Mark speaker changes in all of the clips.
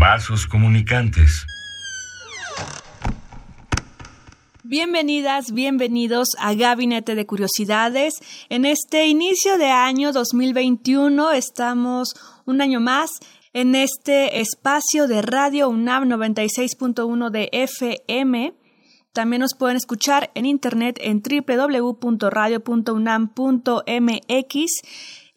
Speaker 1: Vasos comunicantes.
Speaker 2: Bienvenidas, bienvenidos a Gabinete de Curiosidades. En este inicio de año 2021 estamos un año más en este espacio de Radio UNAM 96.1 de FM. También nos pueden escuchar en internet en www.radio.unam.mx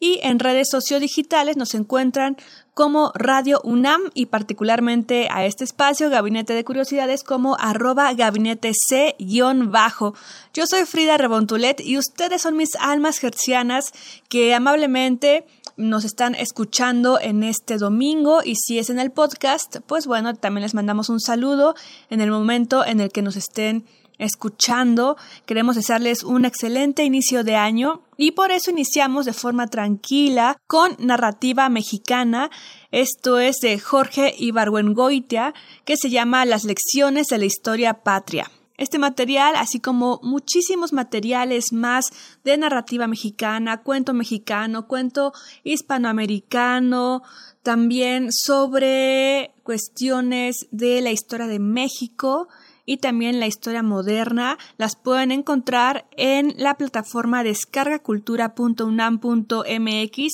Speaker 2: y en redes sociodigitales nos encuentran como Radio UNAM y particularmente a este espacio, Gabinete de Curiosidades, como arroba gabinete C-bajo. Yo soy Frida Rebontulet y ustedes son mis almas gercianas que amablemente nos están escuchando en este domingo y si es en el podcast, pues bueno, también les mandamos un saludo en el momento en el que nos estén escuchando. Queremos desearles un excelente inicio de año y por eso iniciamos de forma tranquila con narrativa mexicana. Esto es de Jorge Ibargüengoitia, que se llama Las lecciones de la historia patria. Este material, así como muchísimos materiales más de narrativa mexicana, cuento mexicano, cuento hispanoamericano, también sobre cuestiones de la historia de México, y también la historia moderna. Las pueden encontrar en la plataforma descargacultura.unam.mx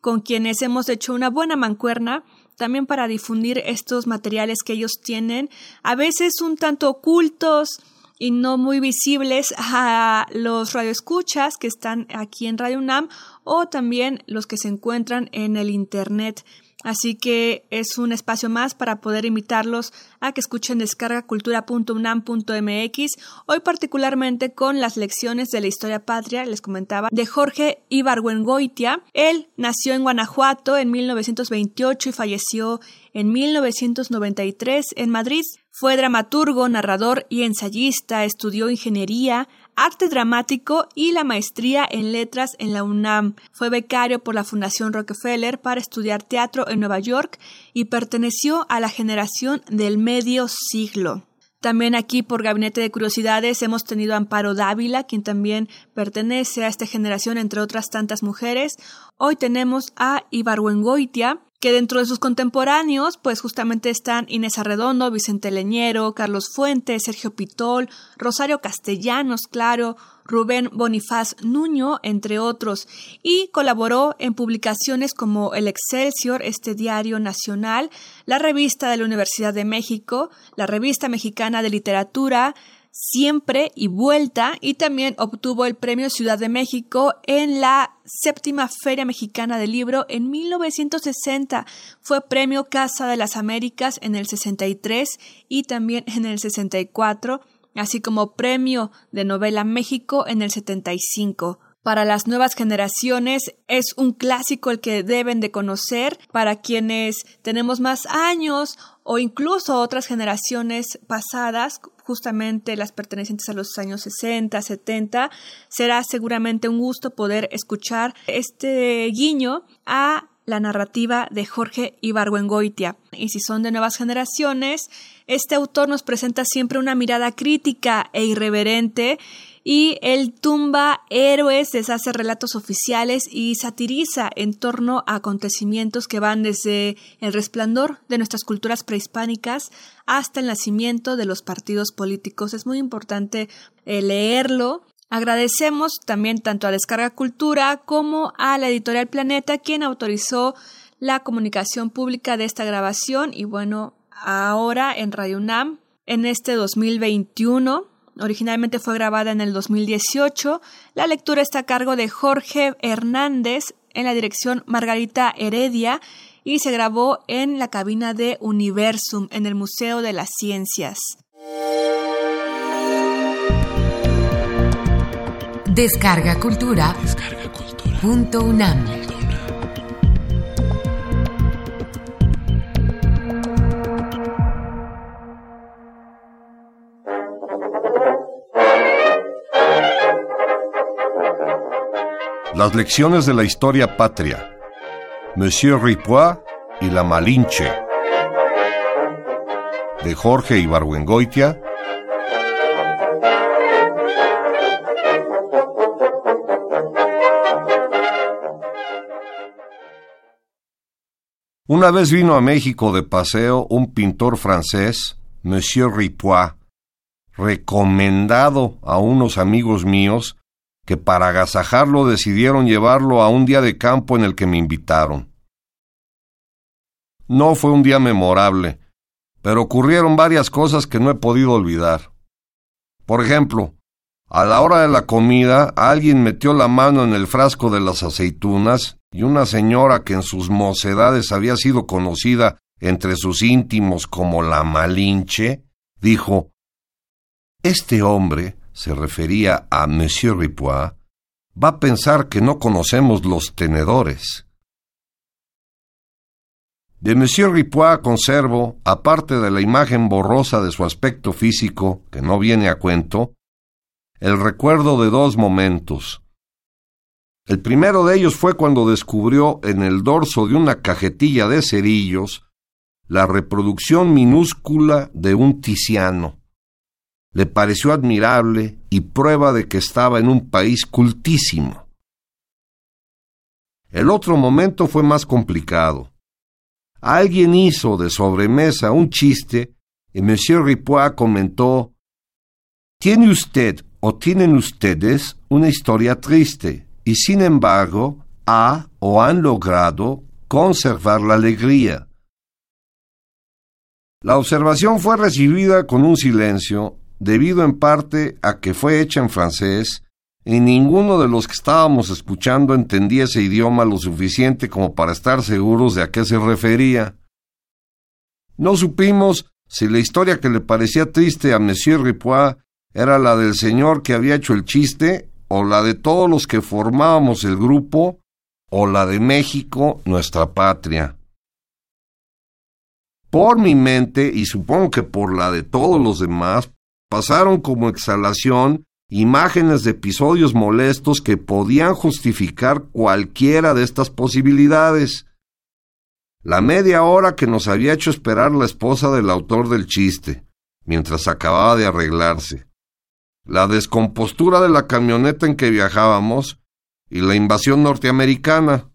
Speaker 2: con quienes hemos hecho una buena mancuerna también para difundir estos materiales que ellos tienen, a veces un tanto ocultos y no muy visibles a los radioescuchas que están aquí en Radio UNAM o también los que se encuentran en el Internet. Así que es un espacio más para poder invitarlos a que escuchen descargacultura.unam.mx, hoy particularmente con las lecciones de la historia patria, les comentaba, de Jorge Ibargüengoitia. Él nació en Guanajuato en 1928 y falleció en 1993 en Madrid. Fue dramaturgo, narrador y ensayista, estudió ingeniería, arte dramático y la maestría en letras en la UNAM. Fue becario por la Fundación Rockefeller para estudiar teatro en Nueva York y perteneció a la generación del medio siglo. También aquí por Gabinete de Curiosidades hemos tenido a Amparo Dávila, quien también pertenece a esta generación, entre otras tantas mujeres. Hoy tenemos a Ibargüengoitia, que dentro de sus contemporáneos, pues justamente están Inés Arredondo, Vicente Leñero, Carlos Fuentes, Sergio Pitol, Rosario Castellanos, claro, Rubén Bonifaz Nuño, entre otros, y colaboró en publicaciones como El Excelsior, este diario nacional, la revista de la Universidad de México, la revista mexicana de literatura, Siempre y Vuelta y también obtuvo el Premio Ciudad de México en la séptima Feria Mexicana del Libro en 1960. Fue Premio Casa de las Américas en el 63 y también en el 64, así como Premio de Novela México en el 75 para las nuevas generaciones es un clásico el que deben de conocer para quienes tenemos más años o incluso otras generaciones pasadas, justamente las pertenecientes a los años 60, 70, será seguramente un gusto poder escuchar este guiño a la narrativa de Jorge Ibargüengoitia. Y si son de nuevas generaciones, este autor nos presenta siempre una mirada crítica e irreverente y él tumba héroes, deshace relatos oficiales y satiriza en torno a acontecimientos que van desde el resplandor de nuestras culturas prehispánicas hasta el nacimiento de los partidos políticos. Es muy importante eh, leerlo. Agradecemos también tanto a Descarga Cultura como a la editorial Planeta quien autorizó la comunicación pública de esta grabación y bueno, ahora en Radio UNAM en este 2021 Originalmente fue grabada en el 2018. La lectura está a cargo de Jorge Hernández en la dirección Margarita Heredia y se grabó en la cabina de Universum en el Museo de las Ciencias.
Speaker 3: Descarga Cultura. Punto UNAM. Las lecciones de la historia patria. Monsieur Ripois y la Malinche. De Jorge Ibargüengoitia. Una vez vino a México de paseo un pintor francés, Monsieur Ripois, recomendado a unos amigos míos que para agasajarlo decidieron llevarlo a un día de campo en el que me invitaron. No fue un día memorable, pero ocurrieron varias cosas que no he podido olvidar. Por ejemplo, a la hora de la comida alguien metió la mano en el frasco de las aceitunas y una señora que en sus mocedades había sido conocida entre sus íntimos como la Malinche, dijo Este hombre se refería a Monsieur Ripois, va a pensar que no conocemos los tenedores. De Monsieur Ripois conservo, aparte de la imagen borrosa de su aspecto físico, que no viene a cuento, el recuerdo de dos momentos. El primero de ellos fue cuando descubrió en el dorso de una cajetilla de cerillos la reproducción minúscula de un ticiano le pareció admirable y prueba de que estaba en un país cultísimo. El otro momento fue más complicado. Alguien hizo de sobremesa un chiste y Monsieur Ripois comentó Tiene usted o tienen ustedes una historia triste y sin embargo ha o han logrado conservar la alegría. La observación fue recibida con un silencio debido en parte a que fue hecha en francés y ninguno de los que estábamos escuchando entendía ese idioma lo suficiente como para estar seguros de a qué se refería. No supimos si la historia que le parecía triste a Monsieur Ripois era la del señor que había hecho el chiste, o la de todos los que formábamos el grupo, o la de México, nuestra patria. Por mi mente, y supongo que por la de todos los demás, pasaron como exhalación imágenes de episodios molestos que podían justificar cualquiera de estas posibilidades. La media hora que nos había hecho esperar la esposa del autor del chiste, mientras acababa de arreglarse. La descompostura de la camioneta en que viajábamos y la invasión norteamericana.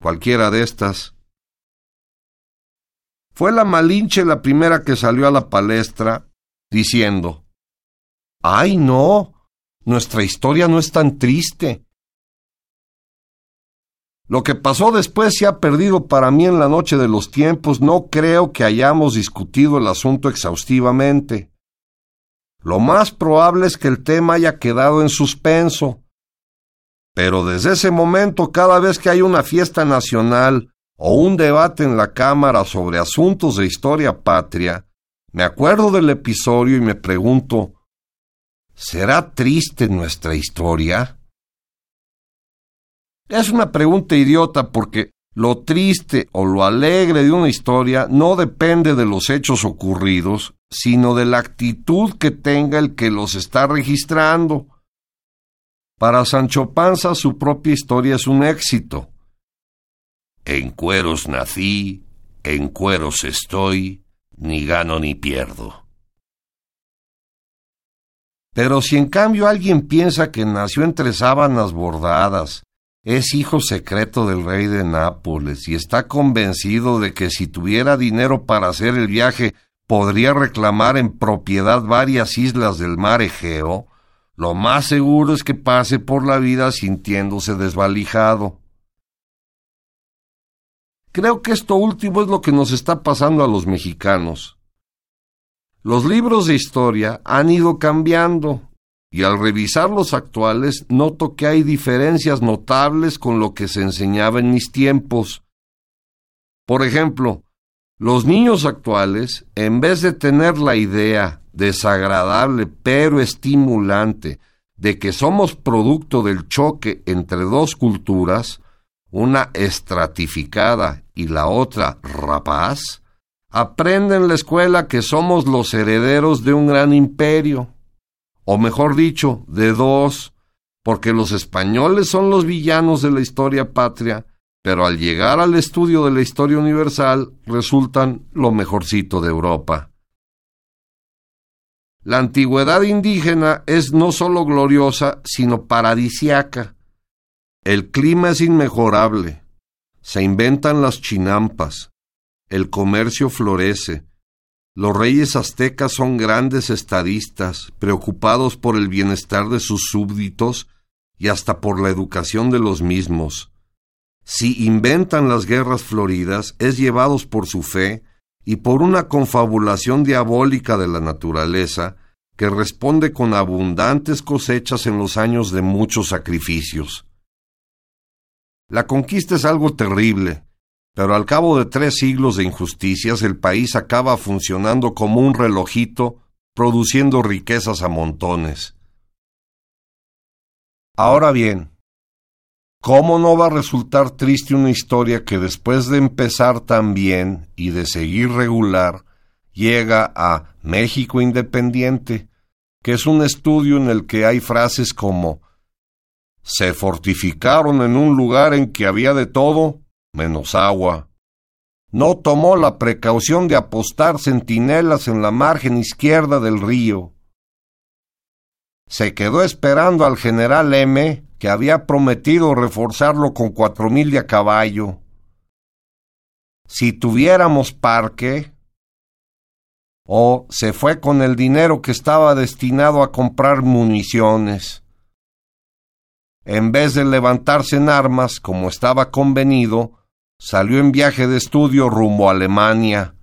Speaker 3: Cualquiera de estas. Fue la Malinche la primera que salió a la palestra diciendo, ¡Ay, no! Nuestra historia no es tan triste. Lo que pasó después se ha perdido para mí en la noche de los tiempos. No creo que hayamos discutido el asunto exhaustivamente. Lo más probable es que el tema haya quedado en suspenso. Pero desde ese momento, cada vez que hay una fiesta nacional o un debate en la Cámara sobre asuntos de historia patria, me acuerdo del episodio y me pregunto, ¿será triste nuestra historia? Es una pregunta idiota porque lo triste o lo alegre de una historia no depende de los hechos ocurridos, sino de la actitud que tenga el que los está registrando. Para Sancho Panza su propia historia es un éxito. En cueros nací, en cueros estoy, ni gano ni pierdo. Pero si en cambio alguien piensa que nació entre sábanas bordadas, es hijo secreto del rey de Nápoles y está convencido de que si tuviera dinero para hacer el viaje podría reclamar en propiedad varias islas del mar Egeo, lo más seguro es que pase por la vida sintiéndose desvalijado. Creo que esto último es lo que nos está pasando a los mexicanos. Los libros de historia han ido cambiando y al revisar los actuales noto que hay diferencias notables con lo que se enseñaba en mis tiempos. Por ejemplo, los niños actuales, en vez de tener la idea desagradable pero estimulante de que somos producto del choque entre dos culturas, una estratificada y la otra rapaz, aprende en la escuela que somos los herederos de un gran imperio, o mejor dicho, de dos, porque los españoles son los villanos de la historia patria, pero al llegar al estudio de la historia universal resultan lo mejorcito de Europa. La antigüedad indígena es no solo gloriosa, sino paradisiaca. El clima es inmejorable. Se inventan las chinampas. El comercio florece. Los reyes aztecas son grandes estadistas, preocupados por el bienestar de sus súbditos y hasta por la educación de los mismos. Si inventan las guerras floridas, es llevados por su fe y por una confabulación diabólica de la naturaleza que responde con abundantes cosechas en los años de muchos sacrificios. La conquista es algo terrible, pero al cabo de tres siglos de injusticias el país acaba funcionando como un relojito, produciendo riquezas a montones. Ahora bien, ¿cómo no va a resultar triste una historia que después de empezar tan bien y de seguir regular, llega a México Independiente, que es un estudio en el que hay frases como se fortificaron en un lugar en que había de todo menos agua. No tomó la precaución de apostar centinelas en la margen izquierda del río se quedó esperando al general M, que había prometido reforzarlo con cuatro mil de a caballo. Si tuviéramos parque, o se fue con el dinero que estaba destinado a comprar municiones. En vez de levantarse en armas, como estaba convenido, salió en viaje de estudio rumbo a Alemania,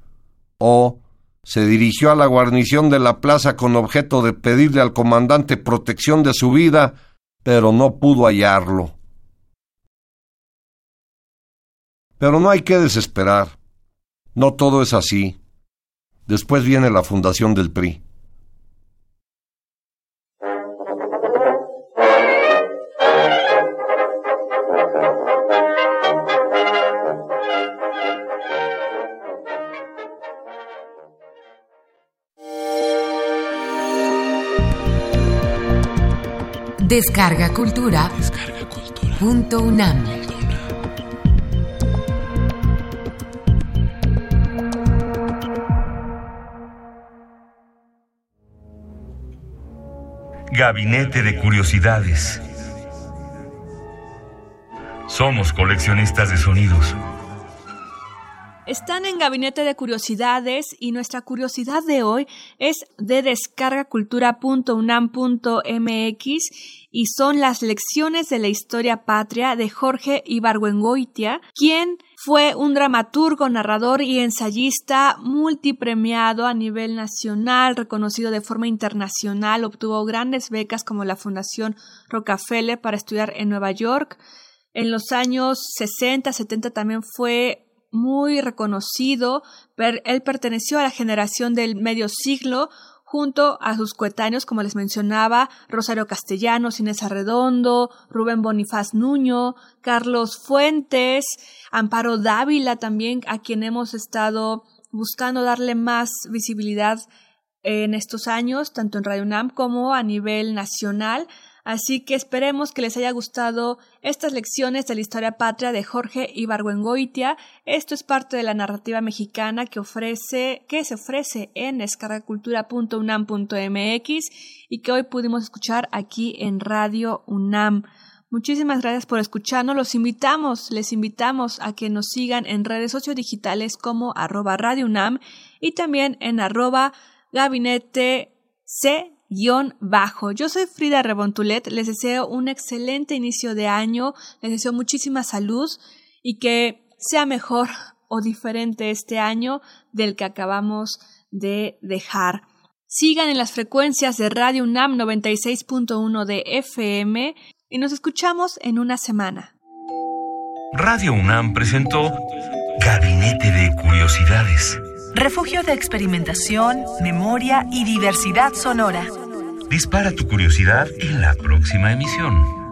Speaker 3: o se dirigió a la guarnición de la plaza con objeto de pedirle al comandante protección de su vida, pero no pudo hallarlo. Pero no hay que desesperar. No todo es así. Después viene la fundación del PRI.
Speaker 4: Descarga Cultura. Punto UNAM.
Speaker 1: Gabinete de Curiosidades. Somos coleccionistas de sonidos.
Speaker 2: Están en Gabinete de Curiosidades y nuestra curiosidad de hoy es de descargacultura.unam.mx y son las lecciones de la historia patria de Jorge Ibargüengoitia, quien fue un dramaturgo, narrador y ensayista multipremiado a nivel nacional, reconocido de forma internacional, obtuvo grandes becas como la Fundación Rockefeller para estudiar en Nueva York. En los años 60, 70 también fue muy reconocido. Él perteneció a la generación del medio siglo junto a sus coetáneos, como les mencionaba, Rosario Castellanos, Inés Arredondo, Rubén Bonifaz Nuño, Carlos Fuentes, Amparo Dávila también, a quien hemos estado buscando darle más visibilidad en estos años, tanto en Radio UNAM como a nivel nacional. Así que esperemos que les haya gustado estas lecciones de la historia patria de Jorge Ibargüengoitia. Esto es parte de la narrativa mexicana que ofrece, que se ofrece en escargacultura.unam.mx y que hoy pudimos escuchar aquí en Radio UNAM. Muchísimas gracias por escucharnos. Los invitamos, les invitamos a que nos sigan en redes sociodigitales como arroba Radio UNAM y también en arroba gabinete C bajo. Yo soy Frida Rebontulet, les deseo un excelente inicio de año, les deseo muchísima salud y que sea mejor o diferente este año del que acabamos de dejar. Sigan en las frecuencias de Radio UNAM 96.1 de FM y nos escuchamos en una semana.
Speaker 1: Radio UNAM presentó Gabinete de Curiosidades
Speaker 5: refugio de experimentación, memoria y diversidad sonora.
Speaker 1: Dispara tu curiosidad en la próxima emisión.